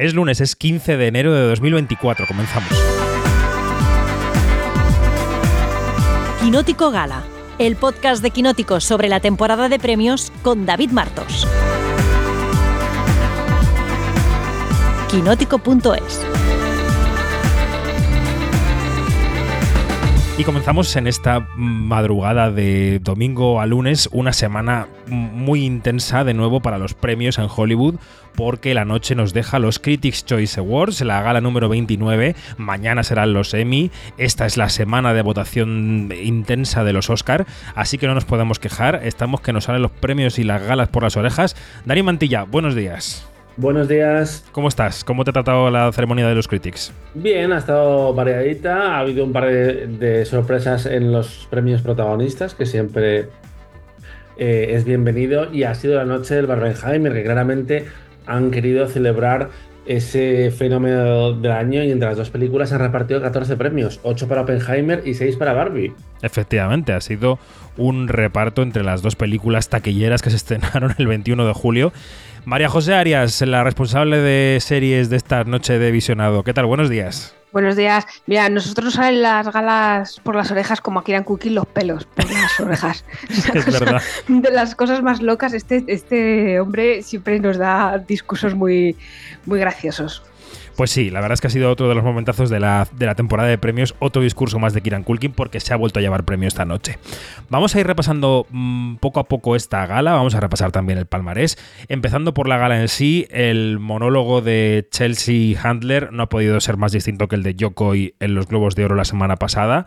Es lunes, es 15 de enero de 2024. Comenzamos. Quinótico Gala, el podcast de Quinótico sobre la temporada de premios con David Martos. Quinótico.es Y comenzamos en esta madrugada de domingo a lunes, una semana muy intensa de nuevo para los premios en Hollywood, porque la noche nos deja los Critics Choice Awards, la gala número 29, mañana serán los Emmy, esta es la semana de votación intensa de los Oscar, así que no nos podemos quejar, estamos que nos salen los premios y las galas por las orejas. Dani Mantilla, buenos días. Buenos días. ¿Cómo estás? ¿Cómo te ha tratado la ceremonia de los Critics? Bien, ha estado variadita. Ha habido un par de, sorpresas en los premios protagonistas, que siempre eh, es bienvenido. Y ha sido la noche del Barbenheimer, que claramente han querido celebrar ese fenómeno del año y entre las dos películas han repartido 14 premios, 8 para Oppenheimer y 6 para Barbie. Efectivamente, ha sido un reparto entre las dos películas taquilleras que se estrenaron el 21 de julio María José Arias, la responsable de series de esta noche de visionado. ¿Qué tal? Buenos días. Buenos días. Mira, nosotros salen las galas por las orejas como quieran Cookie los pelos por las orejas. es verdad. De las cosas más locas, este, este hombre siempre nos da discursos muy, muy graciosos. Pues sí, la verdad es que ha sido otro de los momentazos de la, temporada de premios, otro discurso más de Kiran Kulkin porque se ha vuelto a llevar premio esta noche. Vamos a ir repasando mm, poco a poco esta gala, vamos a repasar también el palmarés, empezando por la gala en sí, el monólogo de Chelsea Handler no ha podido ser más distinto que el de Yokoi en los Globos de Oro la semana pasada.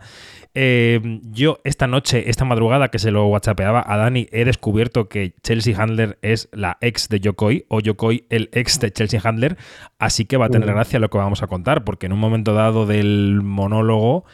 Eh, yo esta noche, esta madrugada que se lo whatsappeaba a Dani, he descubierto que Chelsea Handler es la ex de Yokoi o Yokoi el ex de Chelsea Handler, así que va a tener gracia lo que vamos a contar, porque en un momento dado del monólogo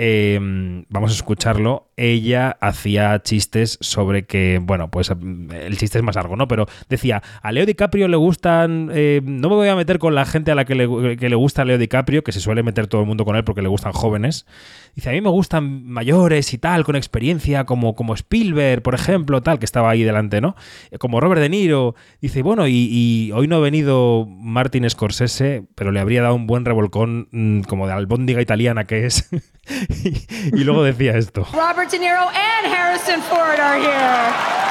Em, vamos a escucharlo, ella hacía chistes sobre que, bueno, pues el chiste es más largo, ¿no? Pero decía, a Leo DiCaprio le gustan, eh, no me voy a meter con la gente a la que le, que le gusta Leo DiCaprio, que se suele meter todo el mundo con él porque le gustan jóvenes. Dice, a mí me gustan mayores y tal, con experiencia, como, como Spielberg, por ejemplo, tal, que estaba ahí delante, ¿no? Como Robert De Niro. Dice, bueno, y, hoy no ha venido Martin Scorsese, pero le habría dado un buen revolcón mm, como de albóndiga italiana que es. y luego decía esto. Robert De Niro and Harrison Ford are here.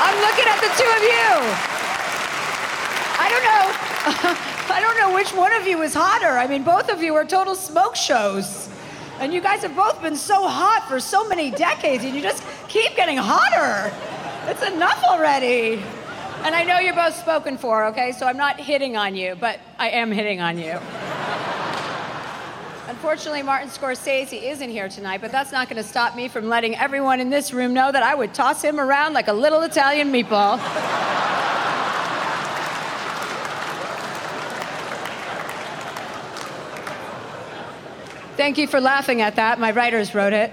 I'm looking at the two of you. I don't know. I don't know which one of you is hotter. I mean, both of you are total smoke shows. And you guys have both been so hot for so many decades, and you just keep getting hotter. It's enough already. And I know you're both spoken for, okay? So I'm not hitting on you, but I am hitting on you. Unfortunately, Martin Scorsese isn't here tonight, but that's not going to stop me from letting everyone in this room know that I would toss him around like a little Italian meatball. Thank you for laughing at that. My writers wrote it.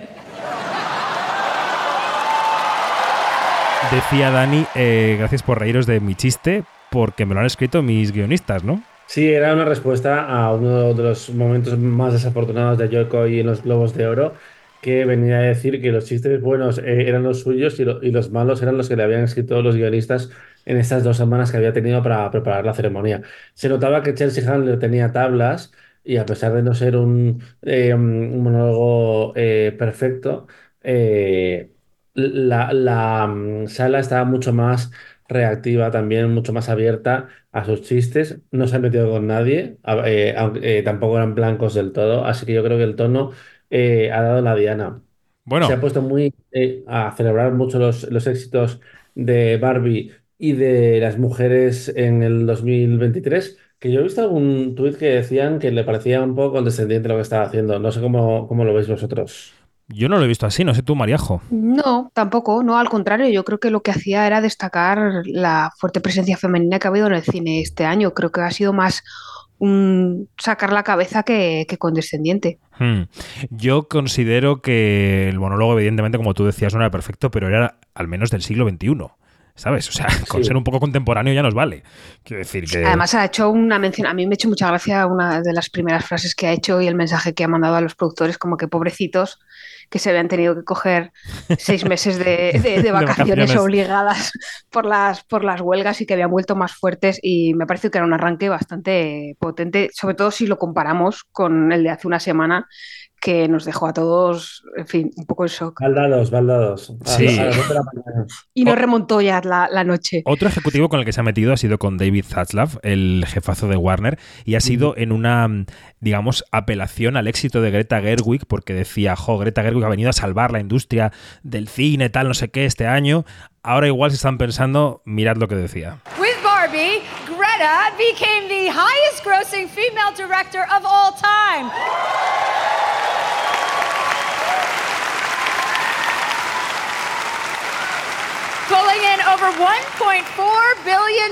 Decía Dani, eh, gracias por reíros de mi chiste, porque me lo han escrito mis guionistas, ¿no? Sí, era una respuesta a uno de los momentos más desafortunados de Yoko y en los Globos de Oro, que venía a decir que los chistes buenos eh, eran los suyos y, los malos eran los que le habían escrito los guionistas en estas dos semanas que había tenido para preparar la ceremonia. Se notaba que Chelsea Handler tenía tablas y a pesar de no ser un, eh, monólogo eh, perfecto, la, la mm, sala estaba mucho más reactiva también, mucho más abierta a sus chistes. No se ha metido con nadie, eh, aunque eh, tampoco eran blancos del todo. Así que yo creo que el tono eh, ha dado la diana. Bueno. Se ha puesto muy a celebrar mucho los, los éxitos de Barbie y de las mujeres en el 2023. Que yo he visto algún tuit que decían que le parecía un poco condescendiente lo que estaba haciendo. No sé cómo, cómo lo veis vosotros. Yo no lo he visto así, no sé tú, Mariajo. No, tampoco, no, al contrario, yo creo que lo que hacía era destacar la fuerte presencia femenina que ha habido en el cine este año. Creo que ha sido más un sacar la cabeza que, condescendiente. Hmm. Yo considero que el monólogo, evidentemente, como tú decías, no era perfecto, pero era al menos del siglo XXI. ¿Sabes? O sea, con ser un poco contemporáneo ya nos vale. Quiero decir que... Además ha hecho una mención, a mí me ha hecho mucha gracia una de las primeras frases que ha hecho y el mensaje que ha mandado a los productores, como que pobrecitos, que se habían tenido que coger seis meses de, de- de vacaciones vacaciones. obligadas por las, por las huelgas y que habían vuelto más fuertes y me parece que era un arranque bastante potente, sobre todo si lo comparamos con el de hace una semana que nos dejó a todos, en fin, un poco en shock. Baldados, baldados. Sí. Y no Oh. remontó ya la, la noche. Otro ejecutivo con el que se ha metido ha sido con David Zaslav, el jefazo de Warner, y ha sido en una, digamos, apelación al éxito de Greta Gerwig, porque decía, jo, Greta Gerwig ha venido a salvar la industria del cine, tal, no sé qué, este año. Ahora igual se están pensando, mirad lo que decía. With Barbie, Greta became the highest grossing female director of all time. Pulling in over $1.4 billion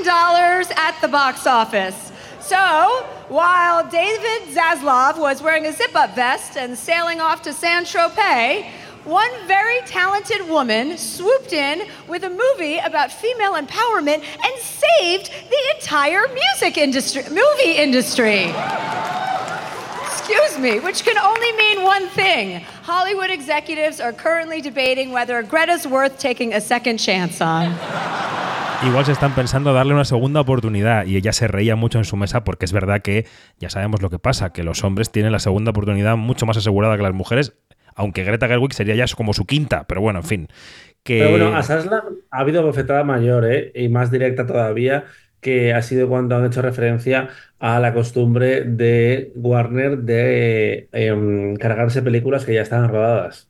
at the box office. So, while David Zaslav was wearing a zip up vest and sailing off to San Tropez, one very talented woman swooped in with a movie about female empowerment and saved the entire music industry, movie industry. Excuse me, which can only mean one thing. Hollywood executives are currently debating whether Greta's worth taking a second chance on. Igual se están pensando darle una segunda oportunidad y ella se reía mucho en su mesa porque es verdad que ya sabemos lo que pasa, que los hombres tienen la segunda oportunidad mucho más asegurada que las mujeres, aunque Greta Gerwig sería ya como su quinta, pero bueno, en fin. Que... Pero bueno, a Sasla ha habido bofetada mayor, ¿eh? Y más directa todavía, que ha sido cuando han hecho referencia a la costumbre de Warner de em, cargarse películas que ya estaban rodadas.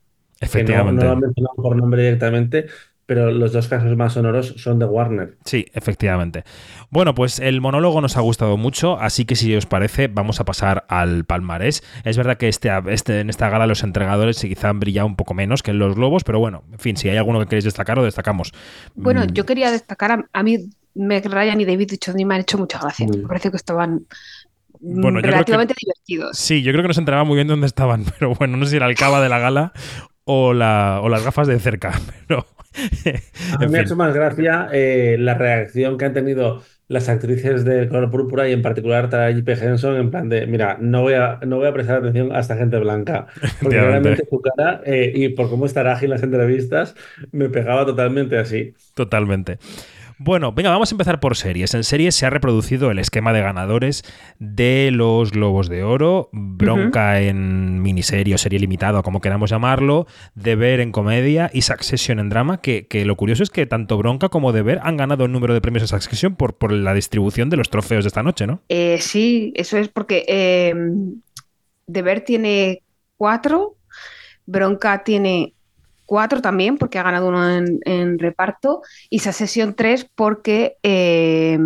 Que no, Efectivamente. no lo han mencionado por nombre directamente, pero los dos casos más sonoros son de Warner. Sí, efectivamente. Bueno, pues el monólogo nos ha gustado mucho, así que si os parece, vamos a pasar al palmarés. Es verdad que este, este, en esta gala los entregadores quizá han brillado un poco menos que en los globos, pero bueno, en fin, si hay alguno que queréis destacar, lo destacamos. Bueno, Mm, yo quería destacar a, a mí, Meg Ryan y David Duchovny me han hecho mucha gracia. Me parece que estaban Bueno, relativamente divertidos. Sí, yo creo que no se enteraba muy bien dónde estaban, pero bueno, no sé si era el cava de la gala o, la, o las gafas de cerca, pero... A mí me ha hecho más gracia eh, la reacción que han tenido las actrices del color púrpura y en particular Tara J.P. Henson en plan de, mira, no voy a, no voy a prestar atención a esta gente blanca, porque realmente su cara eh, y por cómo estará ágil en las entrevistas me pegaba totalmente así. Totalmente. Bueno, venga, vamos a empezar por series. En series se ha reproducido el esquema de ganadores de los Globos de Oro, Bronca en miniserie o serie limitada, como queramos llamarlo, Deber en comedia y Succession en drama, que, que lo curioso es que tanto Bronca como Deber han ganado el número de premios a Succession por, por la distribución de los trofeos de esta noche, ¿no? Eh, sí, eso es porque eh, Deber tiene cuatro, Bronca tiene cuatro también, porque ha ganado uno en, en reparto, y Succession tres porque eh,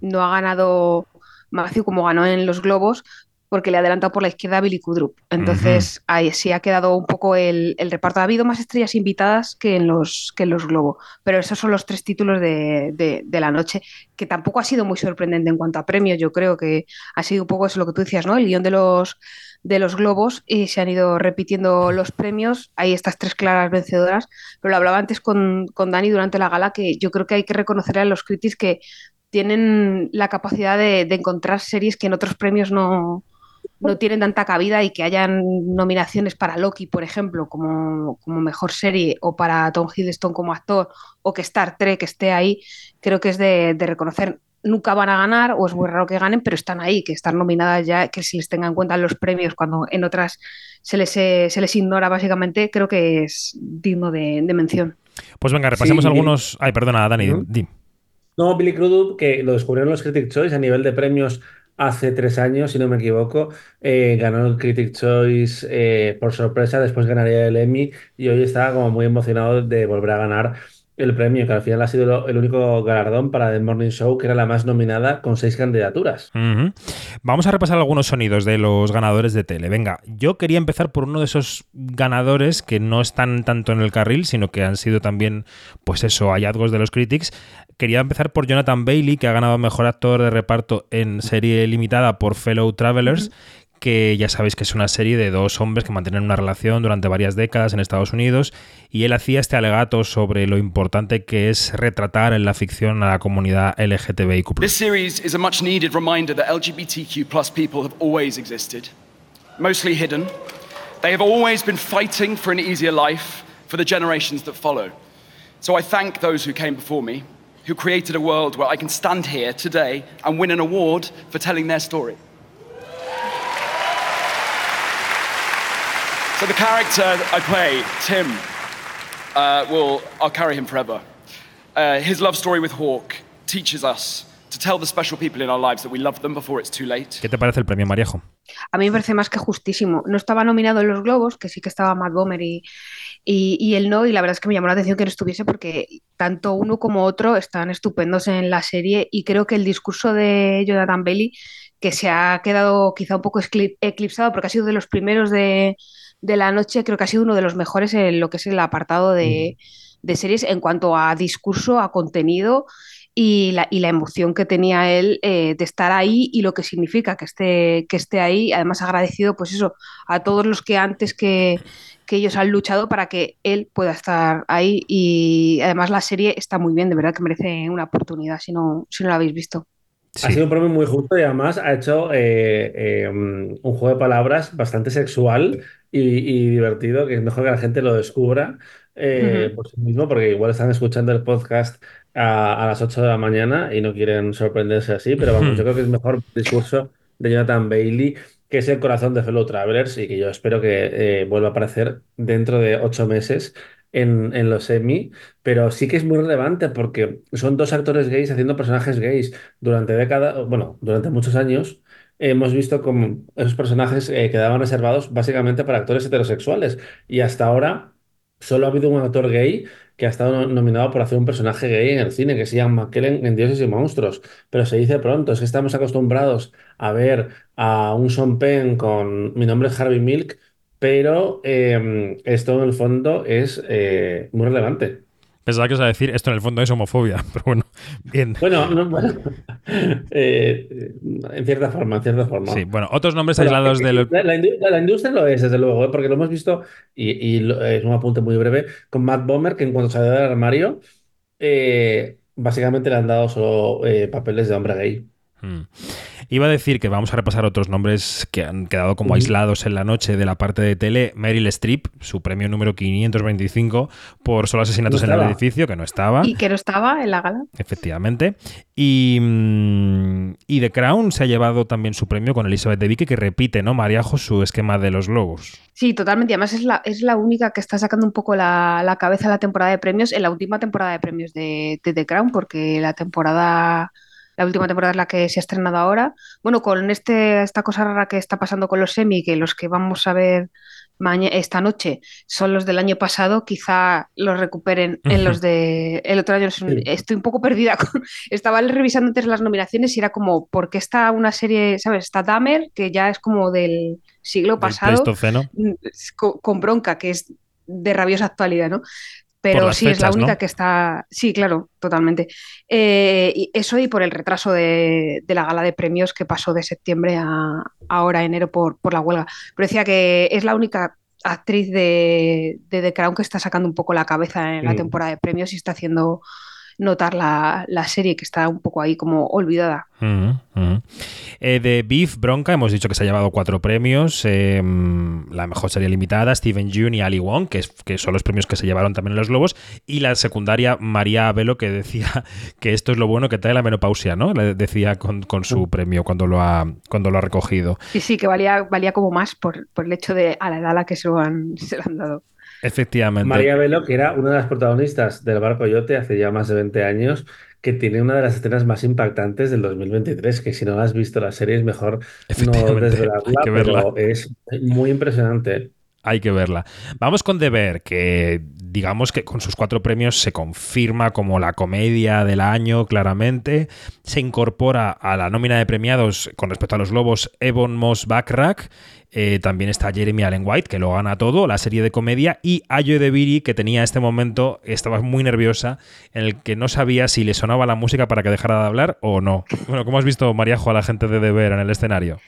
no ha ganado Matthew como ganó en los Globos, porque le ha adelantado por la izquierda a Billy Kudrup. Entonces, ahí sí ha quedado un poco el, el reparto. Ha habido más estrellas invitadas que en los, que en los Globos, pero esos son los tres títulos de, de- de la noche, que tampoco ha sido muy sorprendente en cuanto a premios. Yo creo que ha sido un poco eso lo que tú decías, ¿no? El guion de los, de los Globos y se han ido repitiendo los premios. Hay estas tres claras vencedoras, pero lo hablaba antes con, con Dani durante la gala, que yo creo que hay que reconocerle a los críticos que tienen la capacidad de, de encontrar series que en otros premios no, no tienen tanta cabida y que hayan nominaciones para Loki, por ejemplo, como, como mejor serie, o para Tom Hiddleston como actor, o que Star Trek esté ahí, creo que es de, de reconocer. Nunca van a ganar, o es muy raro que ganen, pero están ahí, que están nominadas ya, que se les tenga en cuenta en los premios cuando en otras se les, eh, se les ignora básicamente, creo que es digno de, de mención. Pues venga, repasemos Sí. algunos. Ay, perdona, Dani, di. No, Billy Crudup, que lo descubrieron los Critic Choice a nivel de premios hace tres años, si no me equivoco, eh, ganó el Critic Choice eh, por sorpresa, después ganaría el Emmy y hoy estaba como muy emocionado de volver a ganar el premio, que al final ha sido el único galardón para The Morning Show, que era la más nominada con seis candidaturas. Vamos a repasar algunos sonidos de los ganadores de tele. Venga, yo quería empezar por uno de esos ganadores que no están tanto en el carril, sino que han sido también, pues eso, hallazgos de los critics. Quería empezar por Jonathan Bailey, que ha ganado mejor actor de reparto en serie limitada por Fellow Travelers. Que ya sabéis que es una serie de dos hombres que mantienen una relación durante varias décadas en Estados Unidos y él hacía este alegato sobre lo importante que es retratar en la ficción a la comunidad LGTBIQ+. This series is a much needed reminder that LGBTQ people have always existed. Mostly hidden, They have always been fighting for an easier life for the generations that follow. So I thank those who came before me, who created a world where I can stand here today and win an award for telling their story. So the character I play, Tim, uh, will I'll carry him forever. Uh, his love story with Hawk teaches us to tell the special people in our lives that we love them before it's too late. ¿Qué te parece el premio Mariejo? A mí me parece más que justísimo. No estaba nominado en los Globos, que sí que estaba Matt Bomer y, y, y, él no, y la verdad es que me llamó la atención que no estuviese porque tanto uno como otro están estupendos en la serie y creo que el discurso de Jonathan Bailey, que se ha quedado quizá un poco eclipsado porque ha sido de los primeros de, de la noche, creo que ha sido uno de los mejores en lo que es el apartado de, de series en cuanto a discurso, a contenido y la, y la emoción que tenía él eh, de estar ahí y lo que significa que esté, que esté ahí. Además, agradecido, pues eso, a todos los que antes que, que ellos han luchado para que él pueda estar ahí. Y además, la serie está muy bien, de verdad que merece una oportunidad si no, si no la habéis visto. Sí. Ha sido un premio muy justo y además ha hecho eh, eh, un juego de palabras bastante sexual y, y, divertido, que es mejor que la gente lo descubra eh, uh -huh. por sí mismo, porque igual están escuchando el podcast a, a, las 8 de la mañana y no quieren sorprenderse así, pero vamos, yo creo que es mejor el discurso de Jonathan Bailey, que es el corazón de Fellow Travelers y que yo espero que eh, vuelva a aparecer dentro de ocho meses en, en, los Emmy, pero sí que es muy relevante porque son dos actores gays haciendo personajes gays durante décadas, bueno, durante muchos años. Hemos visto como esos personajes eh, quedaban reservados básicamente para actores heterosexuales y hasta ahora solo ha habido un actor gay que ha estado nominado por hacer un personaje gay en el cine, que se llama McKellen en Dioses y Monstruos. Pero se dice pronto, es que estamos acostumbrados a ver a un Sean Penn con Mi nombre es Harvey Milk, pero eh, esto en el fondo es eh, muy relevante. Pensaba que os a decir, esto en el fondo es homofobia, pero bueno, bien. Bueno, no, bueno eh, en cierta forma, en cierta forma. Sí, bueno, otros nombres aislados de... Lo... La, la, la, industria lo es, desde luego, ¿eh? porque lo hemos visto, y, es un apunte muy breve, con Matt Bomer, que en cuanto salió del armario, básicamente le han dado solo papeles de hombre gay. Hmm. Iba a decir que vamos a repasar otros nombres que han quedado como aislados en la noche de la parte de tele. Meryl Streep, su premio número 525 por solo asesinatos no en el edificio, que no estaba. Y que no estaba en la gala. Efectivamente. Y, mm, y The Crown se ha llevado también su premio con Elizabeth de Vicky, que repite, ¿no, Mariajo, su esquema de los globos? Sí, totalmente. Además es la, es la única que está sacando un poco la, la cabeza en la temporada de premios, en la última temporada de premios de, de The Crown, porque la temporada la última temporada es la que se ha estrenado ahora. Bueno, con este, esta cosa rara que está pasando con los semi, que los que vamos a ver esta noche son los del año pasado, quizá los recuperen en los de el otro año. Estoy un poco perdida. Con, estaba revisando antes las nominaciones y era como, ¿por qué está una serie, sabes? Está Dahmer, que ya es como del siglo pasado, con, con bronca, que es de rabiosa actualidad, ¿no? Pero sí fechas, es la única ¿no? que está. Sí, claro, totalmente. Eh, y eso y por el retraso de, de, la gala de premios que pasó de septiembre a ahora enero por, por la huelga. Pero decía que es la única actriz de, de The Crown que está sacando un poco la cabeza en la mm. temporada de premios y está haciendo notar la, la, serie que está un poco ahí como olvidada. Uh -huh, uh -huh. Eh, de Beef Bronca hemos dicho que se ha llevado cuatro premios. Eh, la mejor serie limitada, Steven Yeun y Ali Wong, que, es, que, son los premios que se llevaron también en los Globos. Y la secundaria, María Abelo, que decía que esto es lo bueno que trae la menopausia, ¿no? Le decía con, con su premio cuando lo, ha, cuando lo ha recogido. Sí, sí, que valía, valía como más por, por el hecho de a la edad a la que se lo han, se lo han dado. Efectivamente. María Velo, que era una de las protagonistas del Bar Coyote hace ya más de 20 años, que tiene una de las escenas más impactantes del 2023, que si no has visto la serie es mejor no desvelarla, pero es muy impresionante. Hay que verla. Vamos con Deber, que digamos que con sus cuatro premios se confirma como la comedia del año, claramente. Se incorpora a la nómina de premiados con respecto a los Lobos Ebon Moss Backrack. Eh, también está Jeremy Allen White, que lo gana todo, la serie de comedia, y Ayo de Viri, que tenía este momento, estaba muy nerviosa, en el que no sabía si le sonaba la música para que dejara de hablar o no. Bueno, ¿cómo has visto, Mariajo, a la gente de Deber en el escenario?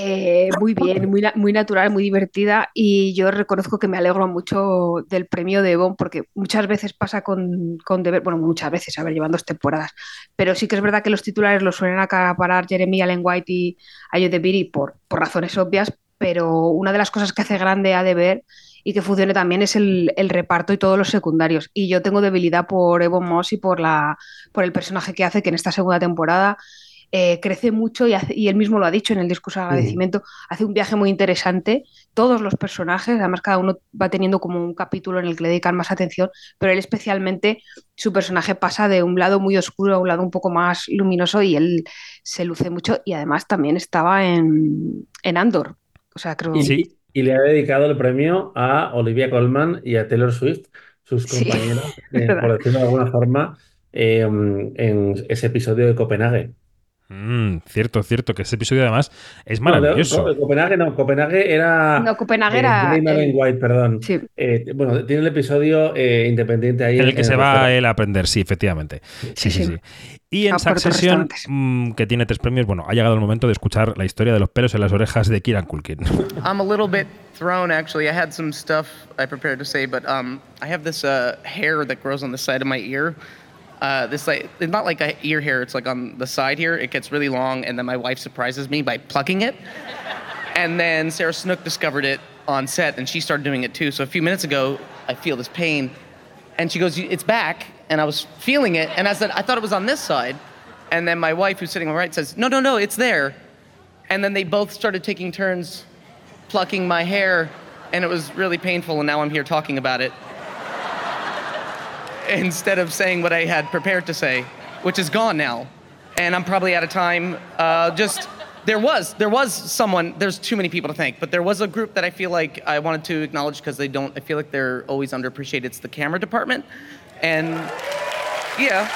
Eh, muy bien, muy, muy, natural, muy divertida y yo reconozco que me alegro mucho del premio de Bon porque muchas veces pasa con, con Deber, bueno, muchas veces, a ver, llevando dos temporadas, pero sí que es verdad que los titulares los suelen acaparar Jeremy Allen White y Ayo de Viri por, por razones obvias, pero una de las cosas que hace grande a deber y que funcione también es el, el, reparto y todos los secundarios. Y yo tengo debilidad por Evo Moss y por, la, por el personaje que hace, que en esta segunda temporada eh, crece mucho y, hace, y, él mismo lo ha dicho en el discurso de agradecimiento, hace un viaje muy interesante, todos los personajes, además cada uno va teniendo como un capítulo en el que le dedican más atención, pero él especialmente, su personaje pasa de un lado muy oscuro a un lado un poco más luminoso y él se luce mucho y además también estaba en, en Andor. O sea, creo y, sí. y le ha dedicado el premio a Olivia Colman y a Taylor Swift, sus compañeras, sí, eh, por decirlo de alguna forma, eh, en ese episodio de Copenhague. Mm, cierto, cierto, que ese episodio además es maravilloso. No, no, Copenhague no, Copenhague era. No, Copenhague era. Eh, White, perdón. Sí. Eh, bueno, tiene el episodio eh, independiente ahí. En el que en se el va él a aprender, sí, efectivamente. Sí, sí, sí. sí. Y en por Succession, mmm, que tiene tres premios, bueno, ha llegado el momento de escuchar la historia de los pelos en las orejas de Kieran Culkin. I'm a little bit thrown, actually. I had some stuff I prepared to say, but um, I have this uh, hair that grows on the side of my ear. Uh, this like it's not like a ear hair it's like on the side here. It gets really long and then my wife surprises me by plucking it. And then sarah snook discovered it on set and she started doing it too. So a few minutes ago i feel this pain and she goes it's back. And i was feeling it and i said i thought it was on this side. And then my wife who's sitting on my right says no no no it's there. And then they both started taking turns plucking my hair and it was really painful and now i'm here talking about it instead of saying what I had prepared to say, which is gone now. And I'm probably out of time. Uh, just there was there was someone. There's too many people to thank, but there was a group that I feel like I wanted to acknowledge because they don't. I feel like they're always underappreciated. It's the camera department, and yeah,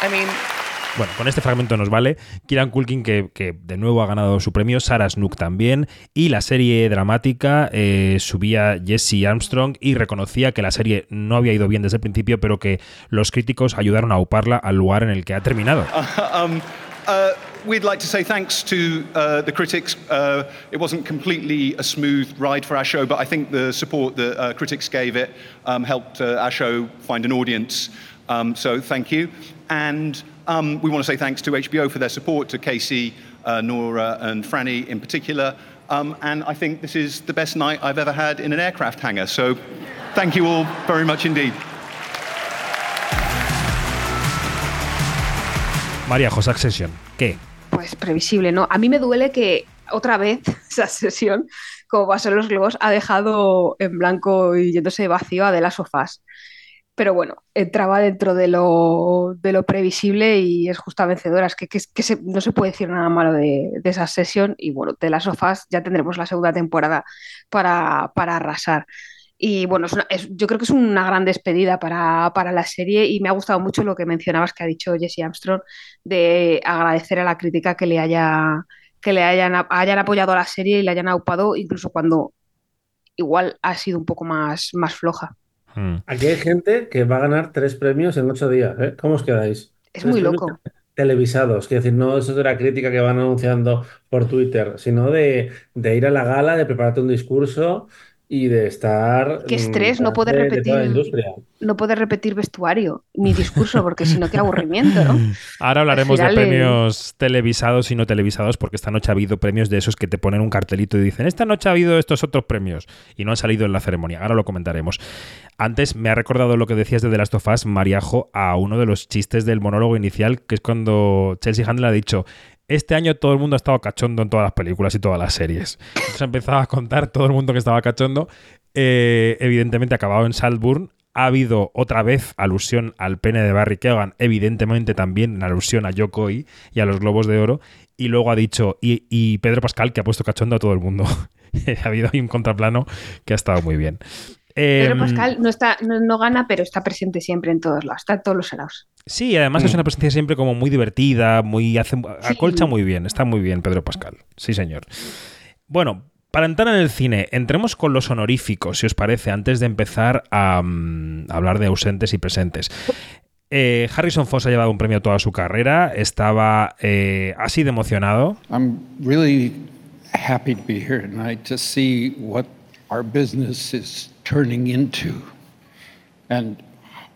I mean. Bueno, con este fragmento nos vale. Kieran Culkin, que, que, de nuevo ha ganado su premio, Sarah Snook también, y la serie dramática eh, subía Jesse Armstrong y reconocía que la serie no había ido bien desde el principio, pero que los críticos ayudaron a uparla al lugar en el que ha terminado. Uh, um, uh, we'd like to say thanks to uh, the critics. Uh, it wasn't completely a smooth ride for our show, but I think the support that uh, critics gave it um, helped uh, our show find an audience. Um, so thank you. And um, we want to say thanks to HBO for their support, to Casey, uh, Nora, and Franny in particular. Um, and I think this is the best night I've ever had in an aircraft hangar. So thank you all very much indeed. María José Succession, ¿qué? Pues previsible, ¿no? A mí me duele que otra vez esa sesión, como va a ser los globos, ha dejado en blanco y yéndose vacío a de las sofás pero bueno, entraba dentro de lo, de lo, previsible y es justa vencedora. Es que, se, no se puede decir nada malo de, esa sesión y bueno, de las sofás ya tendremos la segunda temporada para, arrasar. Y bueno, yo creo que es una gran despedida para, la serie y me ha gustado mucho lo que mencionabas que ha dicho Jesse Armstrong de agradecer a la crítica que le, haya, hayan, apoyado a la serie y le hayan aupado incluso cuando igual ha sido un poco más floja. Hmm. Aquí hay gente que va a ganar tres premios en ocho días. ¿eh? ¿Cómo os quedáis? Es muy loco. Televisados, quiero decir, no eso de la crítica que van anunciando por Twitter, sino de, de ir a la gala, de prepararte un discurso y de estar. Qué estrés, no poder repetir. No poder repetir vestuario ni discurso, porque si no, qué aburrimiento, ¿no? Ahora hablaremos de premios televisados y no televisados, porque esta noche ha habido premios de esos que te ponen un cartelito y dicen: Esta noche ha habido estos otros premios y no han salido en la ceremonia. Ahora lo comentaremos. Antes me ha recordado lo que decías de The Last of Us, Mariajo, a uno de los chistes del monólogo inicial, que es cuando Chelsea Handler ha dicho: este año todo el mundo ha estado cachondo en todas las películas y todas las series. Entonces empezaba a contar todo el mundo que estaba cachondo. Eh, evidentemente acabado en Saltburn. Ha habido otra vez alusión al pene de Barry Keoghan, evidentemente también en alusión a Yokoi y a los Globos de Oro. Y luego ha dicho, y, y Pedro Pascal, que ha puesto cachondo a todo el mundo. ha habido ahí un contraplano que ha estado muy bien. Pedro Pascal no, está, no, no, gana, pero está presente siempre en todos lados, está en todos los lados. Sí, además mm. es una presencia siempre como muy divertida, muy hace, sí. acolcha muy bien, está muy bien Pedro Pascal. Sí, señor. Bueno, para entrar en el cine, entremos con los honoríficos, si os parece, antes de empezar a, um, a hablar de ausentes y presentes. Eh, Harrison Foss ha llevado un premio toda su carrera, estaba eh, así de emocionado. I'm really happy to be here tonight to see what our business is turning into. And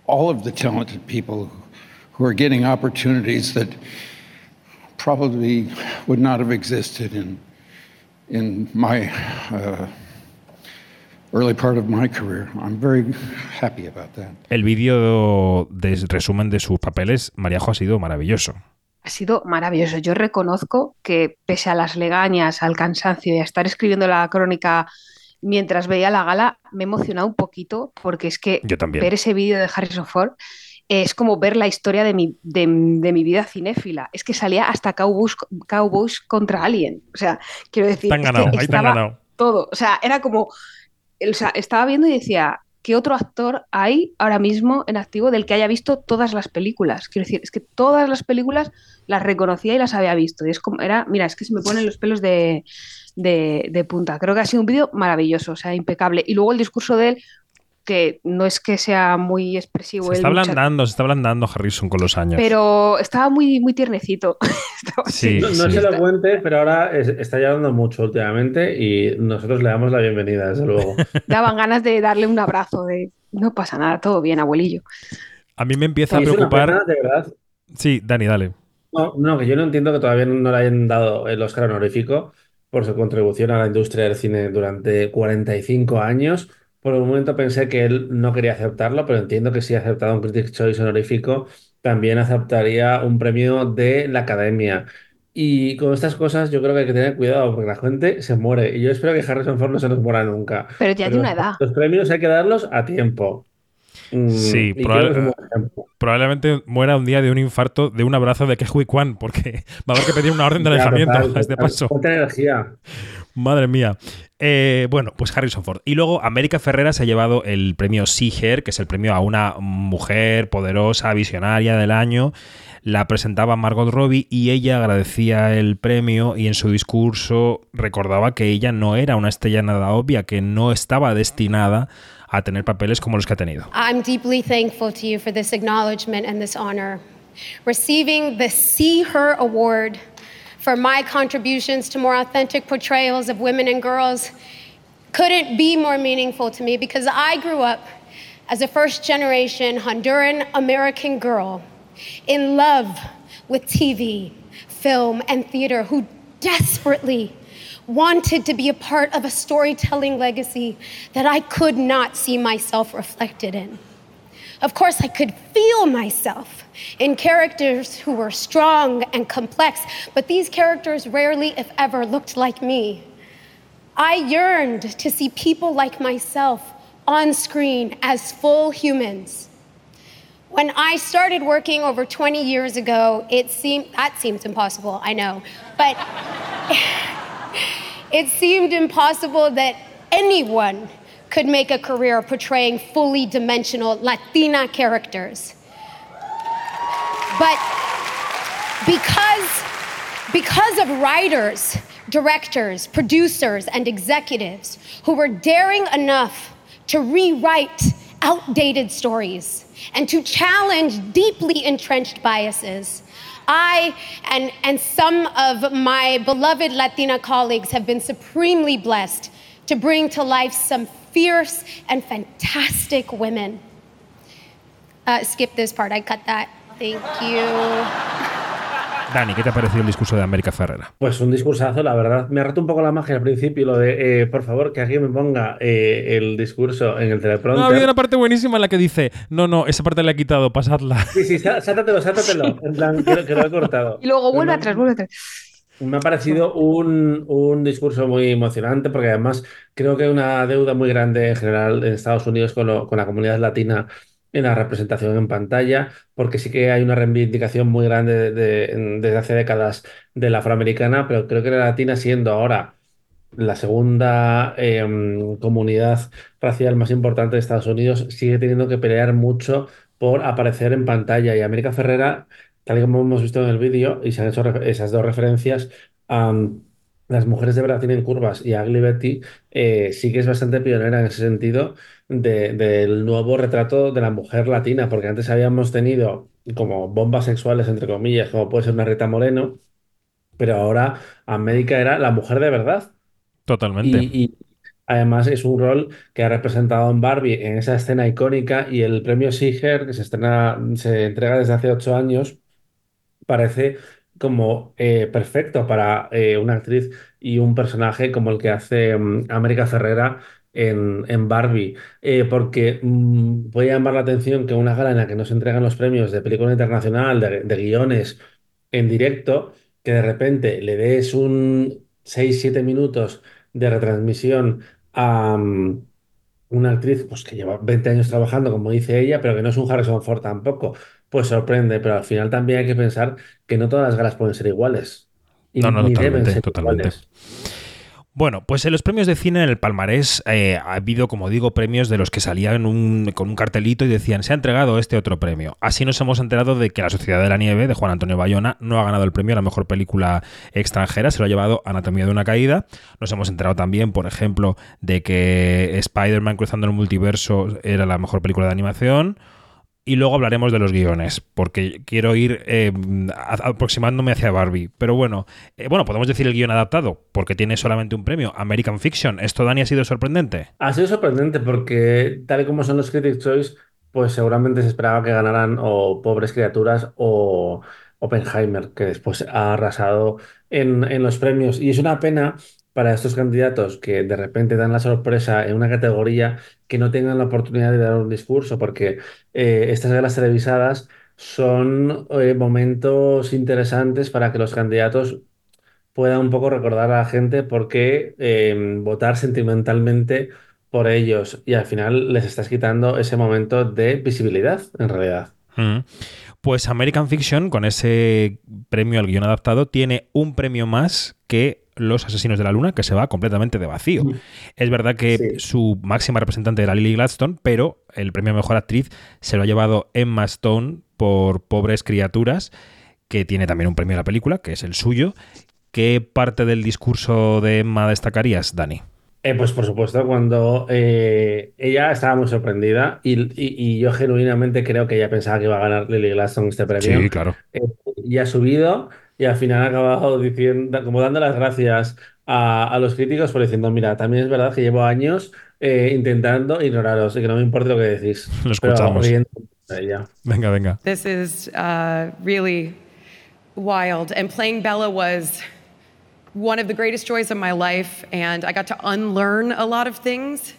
all of the talented people who are getting opportunities that probably would not have existed in in my uh, early part of my career. I'm very happy about that. El vídeo de resumen de sus papeles, Mariajo, ha sido maravilloso. Ha sido maravilloso. Yo reconozco que pese a las legañas, al cansancio y a estar escribiendo la crónica mientras veía la gala, me he emocionado un poquito porque es que Yo también. ver ese vídeo de Harrison Ford es como ver la historia de mi, de, de mi vida cinéfila. Es que salía hasta Cowboys, Cowboys contra Alien. O sea, quiero decir, es ganado, estaba todo. O sea, era como, o sea, estaba viendo y decía, ¿qué otro actor hay ahora mismo en activo del que haya visto todas las películas? Quiero decir, es que todas las películas las reconocía y las había visto. Y es como, era, mira, es que se me ponen los pelos de, de, de punta. Creo que ha sido un vídeo maravilloso, o sea, impecable. Y luego el discurso de él, que no es que sea muy expresivo, Se está ablandando, se está ablandando Harrison con los años. pero estaba muy, muy tiernecito. Estaba Sí. No, no sí. es elocuente, pero ahora es- está llorando mucho últimamente y nosotros le damos la bienvenida, desde luego. Daban ganas de darle un abrazo, de no pasa nada, todo bien, abuelillo. A mí me empieza a es una preocupar. pena, de verdad. Sí, Dani, dale. No, no, que yo no entiendo que todavía no le hayan dado el Oscar honorífico por su contribución a la industria del cine durante 45 años. Por un momento pensé que él no quería aceptarlo, pero entiendo que si ha aceptado un Critics' Choice honorífico, también aceptaría un premio de la Academia. Y con estas cosas yo creo que hay que tener cuidado porque la gente se muere. Y yo espero que Harrison Ford no se nos muera nunca. Pero ya de una edad. Los premios hay que darlos a tiempo. Mm, Sí, ejemplo. Probablemente muera un día de un infarto de un abrazo de Kehui Kwan, porque va a haber que pedir una orden de alejamiento a este paso. Energía. Madre mía. Eh, bueno, pues Harrison Ford. Y luego América Ferrera se ha llevado el premio Siger, que es el premio a una mujer poderosa, visionaria del año. La presentaba Margot Robbie y ella agradecía el premio y en su discurso recordaba que ella no era una estrella nada obvia, que no estaba destinada a tener papeles como los que ha tenido. I'm deeply thankful to you for this acknowledgement and this honor. Receiving the See Her Award for my contributions to more authentic portrayals of women and girls couldn't be more meaningful to me because I grew up as a first generation Honduran American girl in love with TV, film, and theater who desperately wanted to be a part of a storytelling legacy that I could not see myself reflected in. Of course, I could feel myself in characters who were strong and complex, but these characters rarely, if ever, looked like me. I yearned to see people like myself on screen as full humans. When I started working over 20 years ago, it seemed that seems impossible, I know. But it seemed impossible that anyone could make a career portraying fully dimensional Latina characters. But because because of writers, directors, producers, and executives who were daring enough to rewrite outdated stories and to challenge deeply entrenched biases. I and, and some of my beloved Latina colleagues have been supremely blessed to bring to life some fierce and fantastic women. Uh, skip this part, I cut that. Thank you. Dani, ¿qué te ha parecido el discurso de América Ferrera? Pues un discursazo, la verdad. Me ha roto un poco la magia al principio, lo de, eh, por favor, que alguien me ponga eh, el discurso en el No, teleprompter. ha habido una parte buenísima en la que dice, no, no, esa parte la he quitado, pasadla. Sí, sí, sá- sáltatelo, sáltatelo. En plan, que, que lo he cortado. Y luego vuelve Pero atrás, vuelve atrás. Me ha parecido un, un discurso muy emocionante porque además creo que hay una deuda muy grande en general en Estados Unidos con, lo- con la comunidad latina en la representación en pantalla, porque sí que hay una reivindicación muy grande de- de- desde hace décadas de la afroamericana, pero creo que la latina siendo ahora la segunda em, comunidad racial más importante de Estados Unidos, sigue teniendo que pelear mucho por aparecer en pantalla. Y América Ferrera, tal y como hemos visto en el vídeo, y se han hecho esas dos referencias, am, las mujeres de verdad tienen curvas y Ugly Betty eh, sí que es bastante pionera en ese sentido de- del nuevo retrato de la mujer latina, porque antes habíamos tenido como bombas sexuales, entre comillas, como puede ser una Rita Moreno, pero ahora América era la mujer de verdad. Totalmente. Y, y además es un rol que ha representado en Barbie en esa escena icónica y el premio Siger, que se estrena, se entrega desde hace ocho años, parece como eh, perfecto para eh, una actriz y un personaje como el que hace mm, América Ferrera en, en Barbie, eh, porque mm, voy a llamar la atención que una gala en la que no se entregan los premios de película internacional, de, de guiones en directo, que de repente le des un 6-7 minutos de retransmisión a mm, una actriz pues, que lleva 20 años trabajando, como dice ella, pero que no es un Harrison Ford tampoco, pues sorprende, pero al final también hay que pensar que no todas las galas pueden ser iguales. Y No, no, ni deben totalmente, ser totalmente. iguales. Bueno, pues en los premios de cine en el palmarés eh, ha habido, como digo, premios de los que salían con un cartelito y decían se ha entregado este otro premio. Así nos hemos enterado de que La Sociedad de la Nieve de Juan Antonio Bayona no ha ganado el premio a la mejor película extranjera, se lo ha llevado Anatomía de una caída. Nos hemos enterado también, por ejemplo, de que Spider-Man cruzando el multiverso era la mejor película de animación. Y luego hablaremos de los guiones, porque quiero ir eh, aproximándome hacia Barbie. Pero bueno, eh, bueno, podemos decir el guion adaptado, porque tiene solamente un premio, American Fiction. ¿Esto, Dani, ha sido sorprendente? Ha sido sorprendente porque, tal y como son los Critics' Choice, pues seguramente se esperaba que ganaran o Pobres Criaturas o Oppenheimer, que después ha arrasado en, en los premios. Y es una pena para estos candidatos que de repente dan la sorpresa en una categoría que no tengan la oportunidad de dar un discurso, porque eh, estas galas televisadas son eh, momentos interesantes para que los candidatos pueda un poco recordar a la gente por qué eh, votar sentimentalmente por ellos y al final les estás quitando ese momento de visibilidad en realidad. Mm. Pues American Fiction, con ese premio al guion adaptado, tiene un premio más que Los Asesinos de la Luna, que se va completamente de vacío. Es verdad que Sí. su máxima representante era Lily Gladstone, pero el premio a mejor actriz se lo ha llevado Emma Stone por Pobres Criaturas, que tiene también un premio a la película, que es el suyo. ¿Qué parte del discurso de Emma destacarías, Dani? Eh, pues por supuesto, cuando eh, ella estaba muy sorprendida y, y- y yo genuinamente creo que ella pensaba que iba a ganar Lily Gladstone este premio. Sí, claro. Eh, y ha subido y al final ha acabado diciendo, como dando las gracias a, a los críticos por diciendo, mira, también es verdad que llevo años eh, intentando ignoraros y que no me importa lo que decís. Lo Pero escuchamos. ella. Venga, venga. This is uh, really wild. And playing Bella was one of the greatest joys of my life. And I got to unlearn a lot of things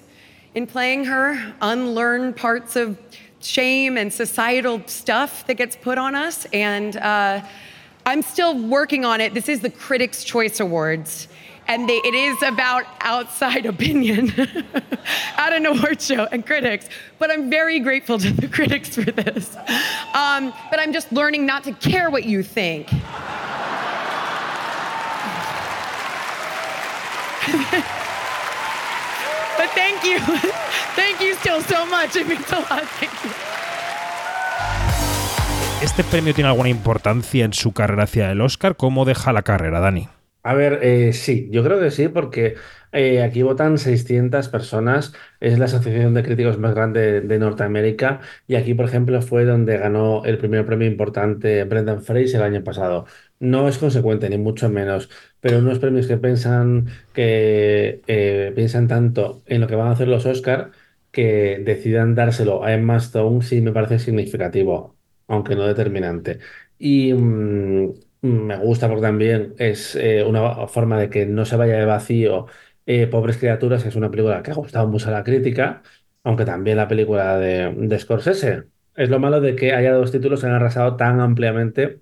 in playing her, unlearn parts of shame and societal stuff that gets put on us. And uh, I'm still working on it. This is the Critics' Choice Awards. And they, it is about outside opinion at an award show and critics. But I'm very grateful to the critics for this. Um, but I'm just learning not to care what you think. But thank you. thank you still so much. It means a lot. Thank you. ¿Este premio tiene alguna importancia en su carrera hacia el Oscar? ¿Cómo deja la carrera, Dani? A ver, eh, sí, yo creo que sí, porque eh, aquí votan 600 personas, es la asociación de críticos más grande de Norteamérica, y aquí, por ejemplo, fue donde ganó el primer premio importante Brendan Fraser el año pasado. No es consecuente, ni mucho menos, pero unos premios que piensan, que, eh, piensan tanto en lo que van a hacer los Oscar que decidan dárselo a Emma Stone sí me parece significativo, aunque no determinante. Y mm, me gusta porque también es eh, una forma de que no se vaya de vacío eh, Pobres Criaturas, que es una película que ha gustado mucho a la crítica, aunque también la película de, de Scorsese. Es lo malo de que haya dos títulos que han arrasado tan ampliamente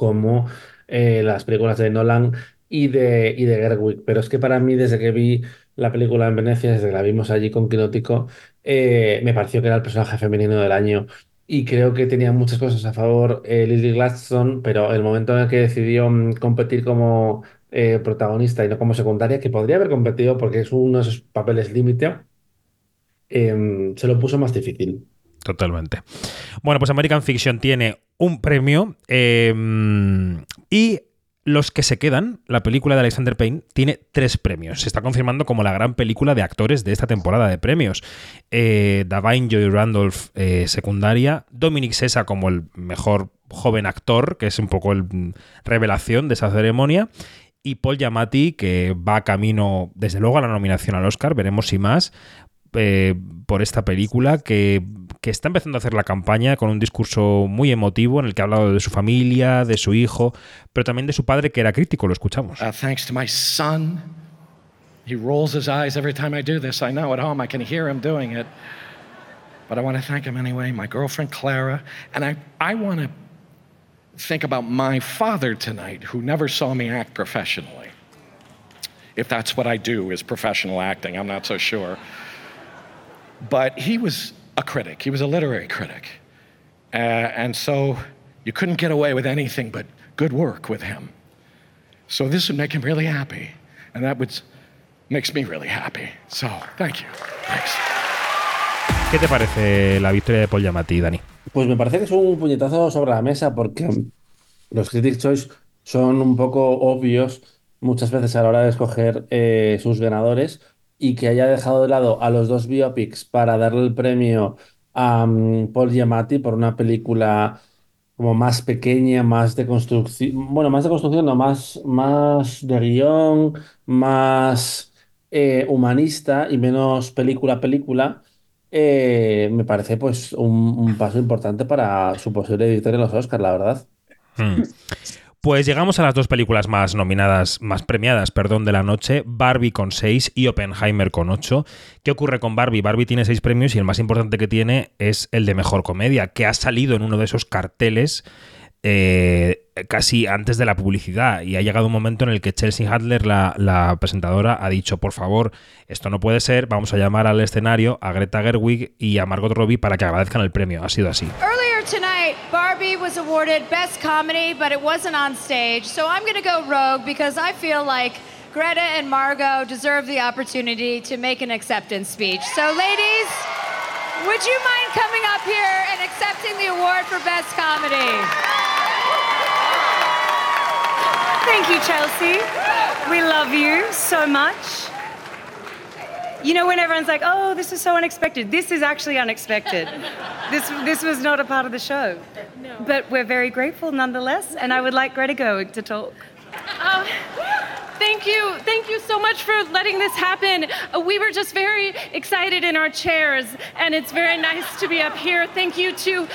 como eh, las películas de Nolan y de, y de Gerwig. Pero es que para mí, desde que vi la película en Venecia, desde que la vimos allí con Quinótico, eh, me pareció que era el personaje femenino del año. Y creo que tenía muchas cosas a favor eh, Lily Gladstone, pero el momento en el que decidió mm, competir como protagonista y no como secundaria, que podría haber competido porque es uno de esos papeles límite, em, se lo puso más difícil. Totalmente. Bueno, pues American Fiction tiene un premio eh, y los que se quedan, la película de Alexander Payne, tiene tres premios. Se está confirmando como la gran película de actores de esta temporada de premios. Eh, Davine Joy Randolph, eh, secundaria. Dominic Sessa como el mejor joven actor, que es un poco el revelación de esa ceremonia. Y Paul Giamatti, que va camino, desde luego, a la nominación al Oscar, veremos si más, eh, por esta película que, que, está empezando a hacer la campaña con un discurso muy emotivo en el que ha hablado de su familia, de su hijo, pero también de su padre que era crítico, lo escuchamos. Uh, thanks to my son. He rolls his eyes every time I do this. I know at home I can hear him doing it. But I want to thank him anyway, my girlfriend Clara, and I, I want to think about my father tonight who never saw me act professionally. If that's what I do is professional acting, I'm not so sure. But he was a critic, he was a literary critic. Uh, and so you couldn't get away with anything but good work with him. So this would make him really happy. And that would, makes me really happy. So thank you. Thanks. ¿Qué te parece la victoria de Paul Giamatti, Dani? Pues me parece que es un puñetazo sobre la mesa porque los Critics' Choice son un poco obvios muchas veces a la hora de escoger eh, sus ganadores y que haya dejado de lado a los dos biopics para darle el premio a um, Paul Giamatti por una película como más pequeña, más de construcción, bueno, más de construcción, no, más, más de guion, más eh, humanista y menos película película, eh, me parece pues un, un, paso importante para su posible victoria en los Oscars, la verdad. Hmm. Pues llegamos a las dos películas más nominadas, más premiadas, perdón, de la noche, Barbie con 6 y Oppenheimer con 8. ¿Qué ocurre con Barbie? Barbie tiene 6 premios y el más importante que tiene es el de Mejor Comedia, que ha salido en uno de esos carteles eh, casi antes de la publicidad y ha llegado un momento en el que Chelsea Hadler, la, la, presentadora, ha dicho, por favor, esto no puede ser, vamos a llamar al escenario a Greta Gerwig y a Margot Robbie para que agradezcan el premio. Ha sido así. Tonight, Barbie was awarded Best Comedy, but it wasn't on stage, so I'm going to go rogue because I feel like Greta and Margot deserve the opportunity to make an acceptance speech. So ladies, would you mind coming up here and accepting the award for Best Comedy? Thank you, Chelsea. We love you so much. You know, when everyone's like, oh, this is so unexpected, this is actually unexpected. this, this was not a part of the show. No. But we're very grateful nonetheless, and I would like Greta Gerwig to talk. Uh, thank you. Thank you so much for letting this happen. Uh, we were just very excited in our chairs, and it's very nice to be up here. Thank you to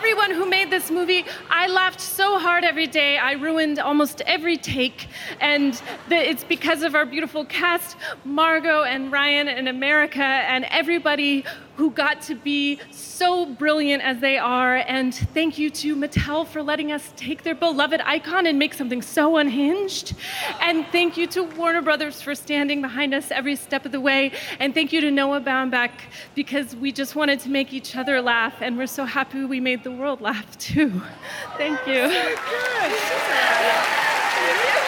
everyone who made this movie. I laughed so hard every day. I ruined almost every take, and the, it's because of our beautiful cast, Margot and Ryan and America, and everybody who got to be so brilliant as they are. And thank you to Mattel for letting us take their beloved icon and make something so unhinged. And thank you to Warner Brothers for standing behind us every step of the way. And thank you to Noah Baumbach because we just wanted to make each other laugh. And we're so happy we made the world laugh too. Thank you.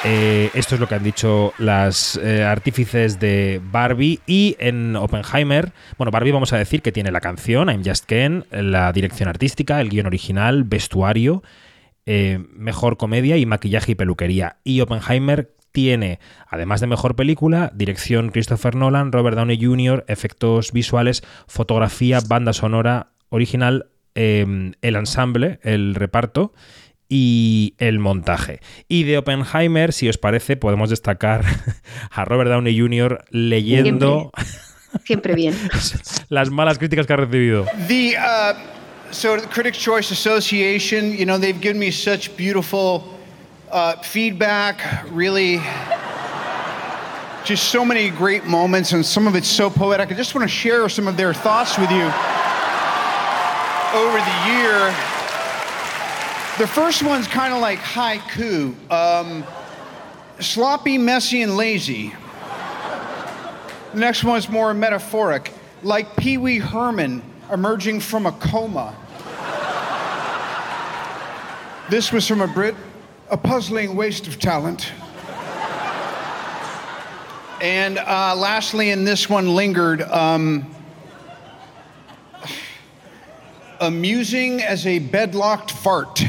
Eh, esto es lo que han dicho las eh, artífices de Barbie y en Oppenheimer, bueno, Barbie vamos a decir que tiene la canción I'm Just Ken, la dirección artística, el guion original, vestuario, eh, mejor comedia y maquillaje y peluquería. Y Oppenheimer tiene, además de mejor película, dirección Christopher Nolan, Robert Downey Jr., efectos visuales, fotografía, banda sonora original, el ensamble, el reparto y el montaje. Y de Oppenheimer, si os parece, podemos destacar a Robert Downey Jr. leyendo Siempre, Siempre bien. las malas críticas que ha recibido. The uh, so the Critics Choice Association, you know, they've given me such beautiful uh, feedback, really just so many great moments and some of it's so poetic. I just want to share some of their thoughts with you over the year. The first one's kind of like haiku um, sloppy, messy, and lazy. The next one's more metaphoric, like Pee Wee Herman emerging from a coma. This was from a Brit, a puzzling waste of talent. And uh, lastly, in this one lingered, um, amusing as a bedlocked fart.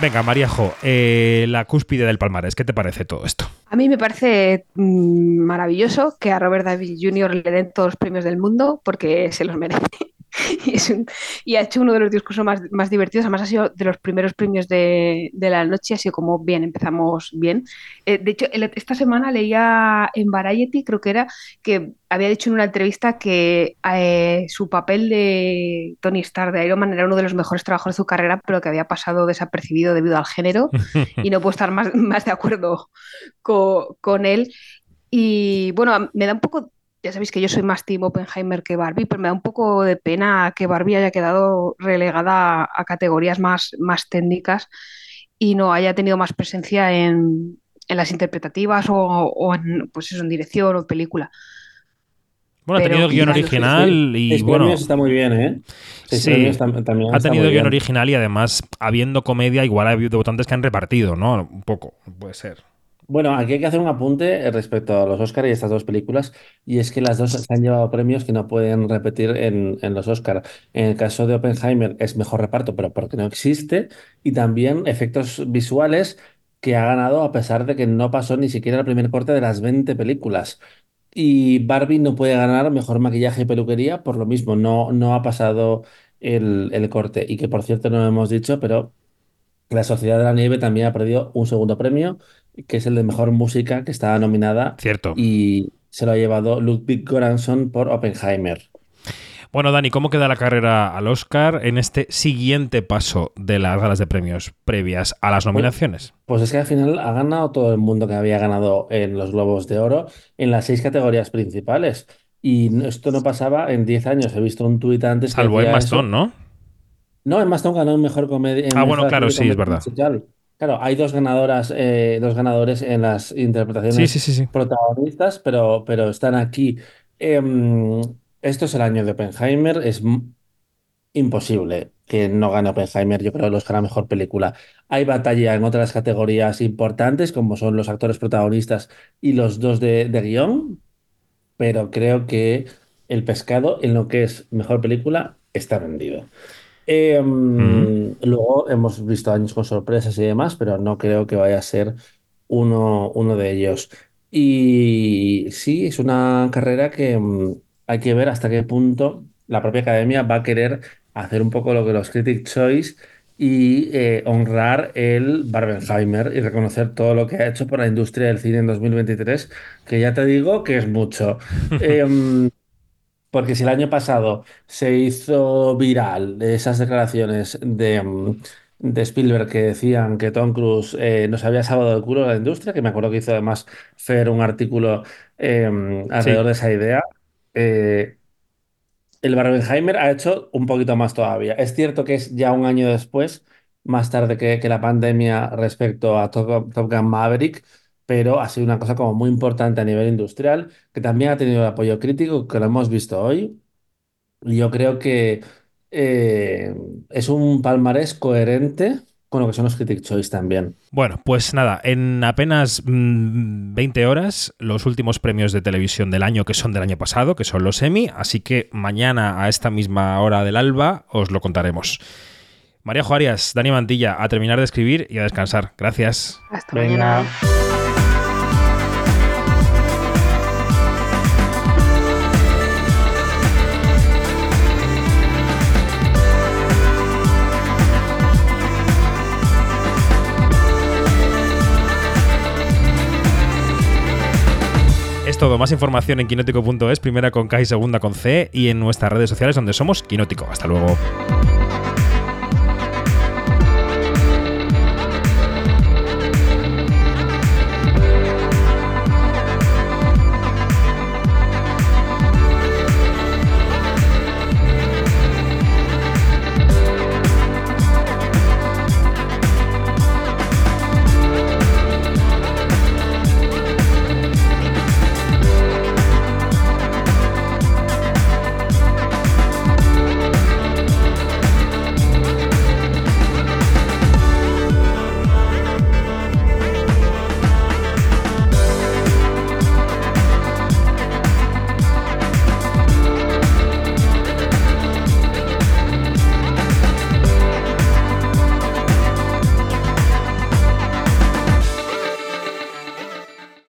Venga, Mariajo, eh, la cúspide del palmarés, ¿qué te parece todo esto? A mí me parece mmm, maravilloso que a Robert David Jr. le den todos los premios del mundo porque se los merece. y, es un- y ha hecho uno de los discursos más, más divertidos. Además, ha sido de los primeros premios de, de la noche. Ha sido como bien, empezamos bien. Eh, de hecho, el- esta semana leía en Variety, creo que era, que había dicho en una entrevista que eh, su papel de Tony Stark de Iron Man era uno de los mejores trabajos de su carrera, pero que había pasado desapercibido debido al género. y no puedo estar más, más de acuerdo co- con él. Y bueno, me da un poco, ya sabéis que yo soy más Team Oppenheimer que Barbie, pero me da un poco de pena que Barbie haya quedado relegada a, a categorías más, más técnicas y no haya tenido más presencia en, en las interpretativas o, o en, pues eso, en dirección o en película. Bueno, ha Pero- tenido guion Sí, sí, original y Seis bueno. está muy bien, ¿eh? Seis Sí, tam- también ha tenido guion bien. original y además, habiendo comedia, igual ha habido votantes que han repartido, ¿no? Un poco, puede ser. Bueno, aquí hay que hacer un apunte respecto a los Oscar y estas dos películas, y es que las dos se han llevado premios que no pueden repetir en, los Oscar. En el caso de Oppenheimer es mejor reparto, pero porque no existe, y también efectos visuales que ha ganado a pesar de que no pasó ni siquiera el primer corte de las 20 películas. Y Barbie no puede ganar mejor maquillaje y peluquería por lo mismo, no, no ha pasado el, el corte. Y que por cierto no lo hemos dicho, pero la Sociedad de la Nieve también ha perdido un segundo premio, que es el de mejor música, que estaba nominada. Cierto. Y se lo ha llevado Ludwig Göransson por Oppenheimer. Bueno, Dani, ¿cómo queda la carrera al Oscar en este siguiente paso de las galas de premios previas a las nominaciones? Pues es que al final ha ganado todo el mundo que había ganado en los Globos de Oro en las seis categorías principales. Y esto no pasaba en 10 años. He visto un tuit antes que Salvo decía Emma eso. ¿no? No, Emma Stone ganó en mejor comedia. en Ah, bueno, claro, sí, es verdad. musical. Claro, hay dos ganadoras, eh, dos ganadores en las interpretaciones Sí, sí, sí, sí. protagonistas, pero, pero están aquí. Em, esto es el año de Oppenheimer. Es imposible que no gane Oppenheimer, yo creo, el Oscar a mejor película. Hay batalla en otras categorías importantes, como son los actores protagonistas y los dos de, de guion, pero creo que el pescado en lo que es mejor película está vendido. Eh, mm, Luego hemos visto años con sorpresas y demás, pero no creo que vaya a ser uno, uno de ellos. Y sí, es una carrera que mm, hay que ver hasta qué punto la propia academia va a querer hacer un poco lo que los Critics' Choice y eh, honrar el Barbenheimer y reconocer todo lo que ha hecho por la industria del cine en 2023, que ya te digo que es mucho. Em, porque si el año pasado se hizo viral esas declaraciones de, mm, de Spielberg que decían que Tom Cruise eh, nos había salvado del culo de la industria, que me acuerdo que hizo además Fer un artículo eh, alrededor de esa idea, eh, el Barbenheimer ha hecho un poquito más todavía. Es cierto que es ya un año después, más tarde que, que la pandemia respecto a Top, Top Gun Maverick, pero ha sido una cosa como muy importante a nivel industrial, que también ha tenido el apoyo crítico, que lo hemos visto hoy. Y yo creo que eh, es un palmarés coherente con lo que son los Critic Choice también. Bueno, pues nada, en apenas mm, 20 horas, los últimos premios de televisión del año, que son del año pasado, que son los Emmy, así que mañana a esta misma hora del alba os lo contaremos. María Juarias, Dani Mantilla, a terminar de escribir y a descansar. Gracias. Hasta Venga. mañana. Todo, más información en quinótico.es, primera con K y segunda con C, y en nuestras redes sociales donde somos Quinótico. Hasta luego.